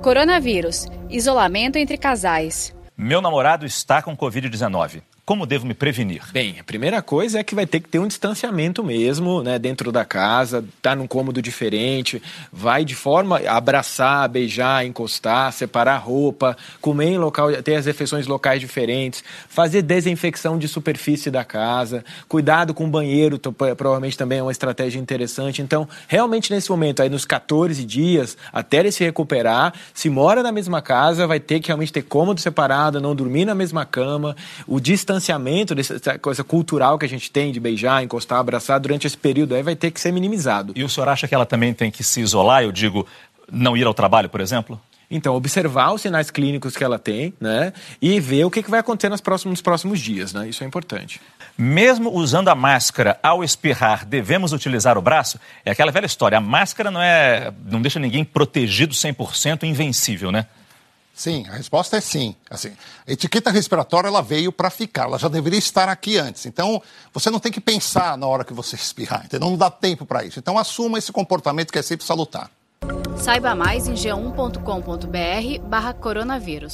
Coronavírus. Isolamento entre casais. Meu namorado está com Covid-19. Como devo me prevenir? Bem, a primeira coisa é que vai ter que ter um distanciamento mesmo, né, dentro da casa, tá num cômodo diferente, vai de forma abraçar, beijar, encostar, separar roupa, comer em local, ter as refeições locais diferentes, fazer desinfecção de superfície da casa, cuidado com o banheiro, provavelmente também é uma estratégia interessante. Então, realmente nesse momento aí nos 14 dias, até ele se recuperar, se mora na mesma casa, vai ter que realmente ter cômodo separado, não dormir na mesma cama, o distanciamento distanciamento, dessa coisa cultural que a gente tem de beijar, encostar, abraçar, durante esse período aí vai ter que ser minimizado. E o senhor acha que ela também tem que se isolar, eu digo, não ir ao trabalho, por exemplo? Então, observar os sinais clínicos que ela tem, né? E ver o que, vai acontecer nos próximos, nos próximos dias, né? Isso é importante. Mesmo usando a máscara, ao espirrar, devemos utilizar o braço? É aquela velha história, a máscara não é. não deixa ninguém protegido 100% invencível, né? Sim, a resposta é sim. Assim, a etiqueta respiratória ela veio para ficar, ela já deveria estar aqui antes. Então, você não tem que pensar na hora que você espirrar, entendeu? Não dá tempo para isso. Então, assuma esse comportamento que é sempre salutar. Saiba mais em g1.com.br/barra coronavírus.